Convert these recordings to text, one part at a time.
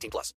18 plus.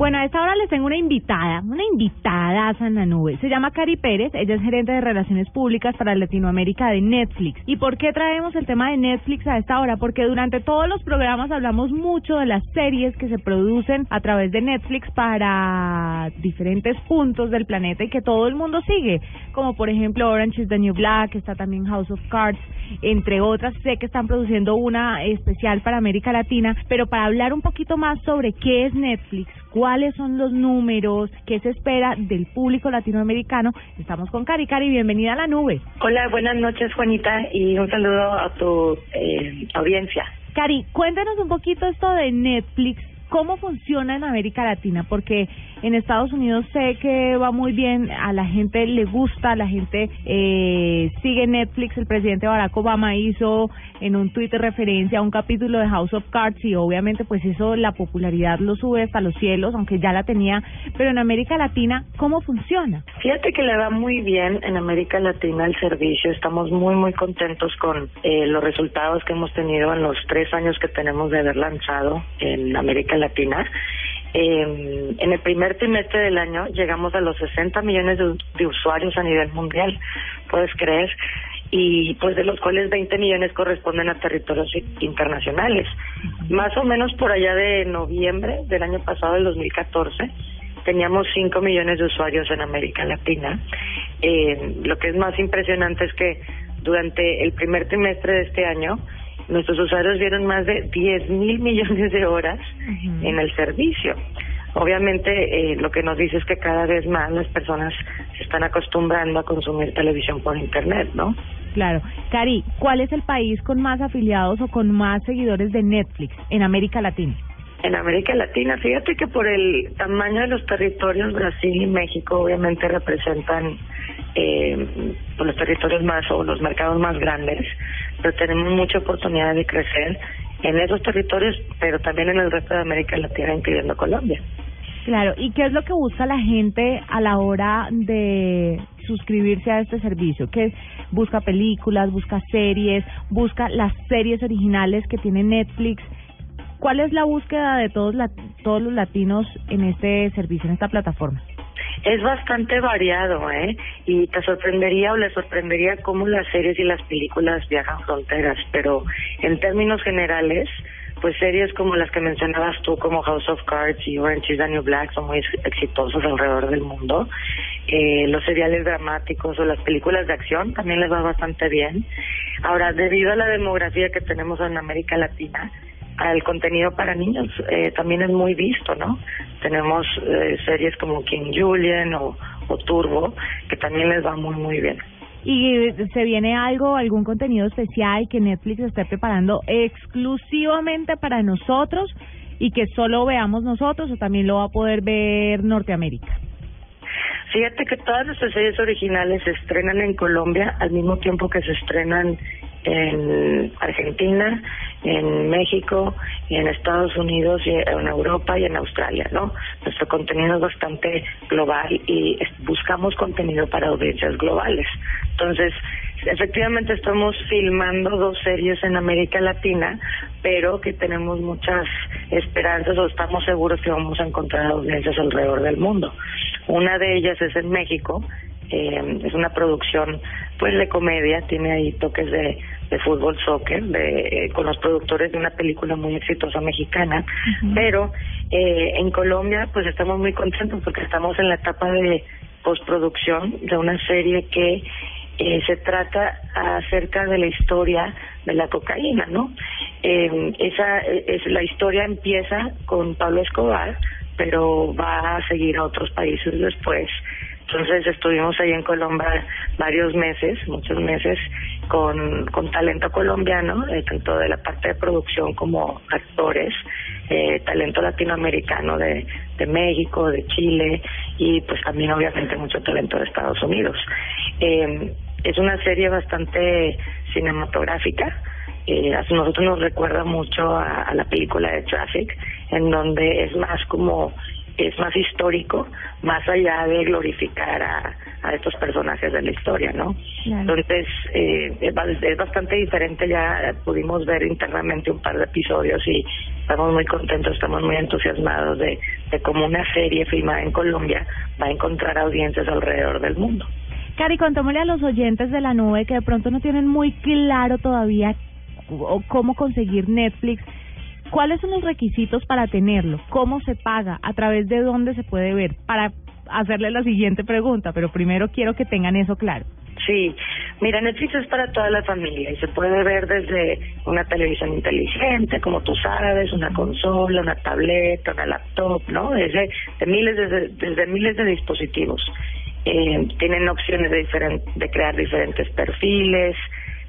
Bueno, a esta hora les tengo una invitada, una invitada en la nube. Se llama Cari Pérez, ella es gerente de Relaciones Públicas para Latinoamérica de Netflix. ¿Y por qué traemos el tema de Netflix a esta hora? Porque durante todos los programas hablamos mucho de las series que se producen a través de Netflix para diferentes puntos del planeta y que todo el mundo sigue, como por ejemplo Orange is the New Black, está también House of Cards, entre otras. Sé que están produciendo una especial para América Latina, pero para hablar un poquito más sobre qué es Netflix, cuáles son los números, qué se espera del público latinoamericano. Estamos con Cari. Cari, bienvenida a la nube. Hola, buenas noches, Juanita, y un saludo a tu eh, audiencia. Cari, cuéntanos un poquito esto de Netflix. ¿Cómo funciona en América Latina? Porque en Estados Unidos sé que va muy bien, a la gente le gusta, la gente eh, sigue Netflix. El presidente Barack Obama hizo en un tuit referencia a un capítulo de House of Cards y obviamente pues eso la popularidad lo sube hasta los cielos, aunque ya la tenía. Pero en América Latina, ¿cómo funciona? Fíjate que le va muy bien en América Latina el servicio. Estamos muy, muy contentos con eh, los resultados que hemos tenido en los tres años que tenemos de haber lanzado en América Latina. Eh, en el primer trimestre del año llegamos a los 60 millones de, de, usuarios a nivel mundial, puedes creer, y pues de los cuales 20 millones corresponden a territorios internacionales. Más o menos por allá de noviembre del año pasado, del 2014, teníamos 5 millones de usuarios en América Latina. Eh, lo que es más impresionante es que durante el primer trimestre de este año, nuestros usuarios vieron más de 10 mil millones de horas en el servicio. Obviamente, eh, lo que nos dice es que cada vez más las personas se están acostumbrando a consumir televisión por Internet, ¿no? Claro. Cari, ¿cuál es el país con más afiliados o con más seguidores de Netflix en América Latina? En América Latina, fíjate que por el tamaño de los territorios, Brasil y México obviamente representan eh, los territorios más o los mercados más grandes, pero tenemos mucha oportunidad de crecer en esos territorios, pero también en el resto de América Latina, incluyendo Colombia. Claro, ¿y qué es lo que busca la gente a la hora de suscribirse a este servicio? ¿Qué busca películas, busca series, busca las series originales que tiene Netflix? ¿Cuál es la búsqueda de todos la, todos los latinos en este servicio, en esta plataforma? Es bastante variado, ¿eh? Y te sorprendería o le sorprendería cómo las series y las películas viajan fronteras, pero en términos generales, pues series como las que mencionabas tú, como House of Cards y Orange is the New Black, son muy exitosos alrededor del mundo. Eh, los seriales dramáticos o las películas de acción también les va bastante bien. Ahora, debido a la demografía que tenemos en América Latina, el contenido para niños eh, también es muy visto, ¿no? Tenemos eh, series como King Julian o, o Turbo, que también les va muy, muy bien. ¿Y se viene algo, algún contenido especial que Netflix esté preparando exclusivamente para nosotros y que solo veamos nosotros o también lo va a poder ver Norteamérica? Fíjate que todas nuestras series originales se estrenan en Colombia al mismo tiempo que se estrenan en Argentina, en México, y en Estados Unidos, y en Europa y en Australia, ¿no? Nuestro contenido es bastante global y buscamos contenido para audiencias globales. Entonces, efectivamente estamos filmando dos series en América Latina, pero que tenemos muchas esperanzas o estamos seguros que vamos a encontrar audiencias alrededor del mundo. Una de ellas es en México, eh, es una producción pues de comedia, tiene ahí toques de, de fútbol, soccer, de, eh, con los productores de una película muy exitosa mexicana, pero eh, en Colombia pues estamos muy contentos porque estamos en la etapa de postproducción de una serie que eh, se trata acerca de la historia de la cocaína, ¿no? Eh, esa es la historia empieza con Pablo Escobar, pero va a seguir a otros países después Entonces estuvimos ahí en Colombia varios meses, muchos meses, con, con talento colombiano, eh, tanto de la parte de producción como actores, eh, talento latinoamericano de, de México, de Chile y pues también obviamente mucho talento de Estados Unidos. Eh, es una serie bastante cinematográfica. Eh, a nosotros nos recuerda mucho a, a la película de Traffic, en donde es más como es más histórico, más allá de glorificar a, a estos personajes de la historia, ¿no? Claro. Entonces, eh, es ba- es bastante diferente, ya pudimos ver internamente un par de episodios y estamos muy contentos, estamos muy entusiasmados de, de cómo una serie filmada en Colombia va a encontrar audiencias alrededor del mundo. Cari, contémosle a los oyentes de la nube que de pronto no tienen muy claro todavía cómo conseguir Netflix. ¿Cuáles son los requisitos para tenerlo? ¿Cómo se paga? ¿A través de dónde se puede ver? Para hacerle la siguiente pregunta, pero primero quiero que tengan eso claro. Sí, mira, Netflix es para toda la familia y se puede ver desde una televisión inteligente, como tú sabes, una consola, una tableta, una laptop, ¿no? Desde de miles de, desde miles de dispositivos. Eh, tienen opciones de, diferen- de crear diferentes perfiles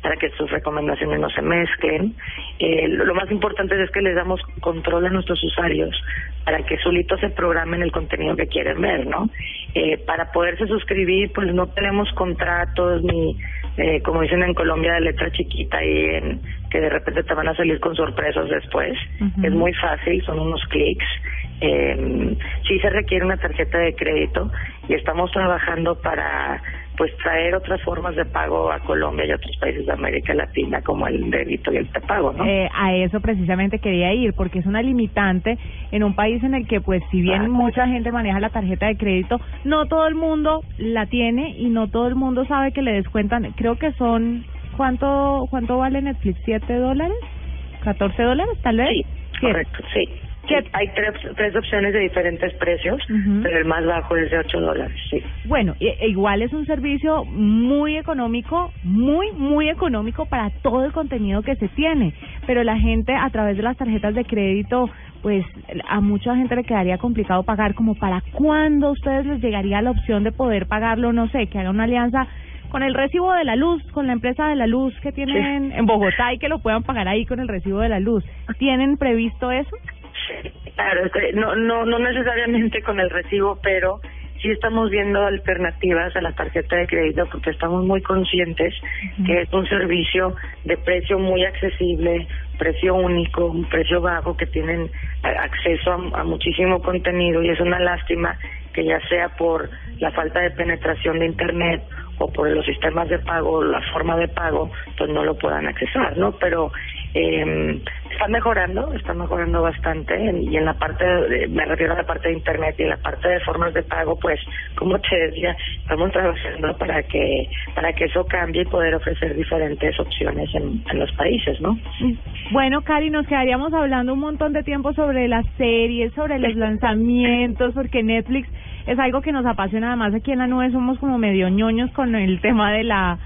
para que sus recomendaciones no se mezclen. Eh, lo, más importante es que les damos control a nuestros usuarios para que solitos se programen el contenido que quieren ver, ¿no? Eh, para poderse suscribir, pues no tenemos contratos ni, eh, como dicen en Colombia, de letra chiquita y en, que de repente te van a salir con sorpresas después. Ujú. Es muy fácil, son unos clics. Eh, sí se requiere una tarjeta de crédito y estamos trabajando para pues traer otras formas de pago a Colombia y a otros países de América Latina como el débito y el prepago, ¿no? Eh, a eso precisamente quería ir, porque es una limitante en un país en el que, pues, si bien mucha gente maneja la tarjeta de crédito, no todo el mundo la tiene y no todo el mundo sabe que le descuentan. Creo que son, ¿cuánto cuánto vale Netflix? ¿Siete dólares? ¿14 dólares, tal vez? Sí, correcto, sí. Hay tres, tres opciones de diferentes precios, pero el más bajo es de 8 dólares, sí. Bueno, e- e igual es un servicio muy económico, muy, muy económico para todo el contenido que se tiene, pero la gente a través de las tarjetas de crédito, pues a mucha gente le quedaría complicado pagar, como para cuándo a ustedes les llegaría la opción de poder pagarlo, no sé, que haga una alianza con el recibo de la luz, con la empresa de la luz que tienen en Bogotá y que lo puedan pagar ahí con el recibo de la luz. ¿Tienen previsto eso? Claro, no, no, no necesariamente con el recibo, pero sí estamos viendo alternativas a la tarjeta de crédito porque estamos muy conscientes que es un servicio de precio muy accesible, precio único, un precio bajo que tienen acceso a, a muchísimo contenido y es una lástima que ya sea por la falta de penetración de internet o por los sistemas de pago, la forma de pago, pues no lo puedan accesar, ¿no? Pero eh, está mejorando, está mejorando bastante en- y en la parte, de- me refiero a la parte de internet y en la parte de formas de pago, pues, como te decía, estamos trabajando para que para que eso cambie y poder ofrecer diferentes opciones en, en los países, ¿no? Bueno, Cari, nos quedaríamos hablando un montón de tiempo sobre las series, sobre los lanzamientos, porque Netflix es algo que nos apasiona. Además, aquí en la nube somos como medio ñoños con el tema de la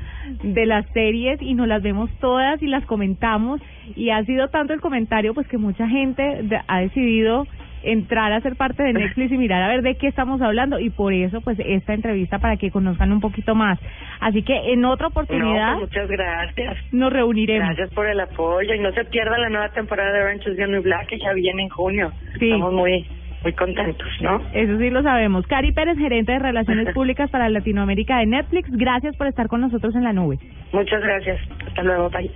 de las series y nos las vemos todas y las comentamos y ha sido tanto el comentario pues que mucha gente ha decidido entrar a ser parte de Netflix y mirar a ver de qué estamos hablando y por eso pues esta entrevista para que conozcan un poquito más. Así que en otra No, oportunidad pues muchas gracias. nos reuniremos. Gracias por el apoyo y no se pierda la nueva temporada de Orange is the New Black que ya viene en junio. Sí. Estamos muy muy contentos, ¿no? Eso sí lo sabemos. Cari Pérez, gerente de Relaciones Públicas para Latinoamérica de Netflix. Gracias por estar con nosotros en la nube. Muchas gracias. Hasta luego. Bye.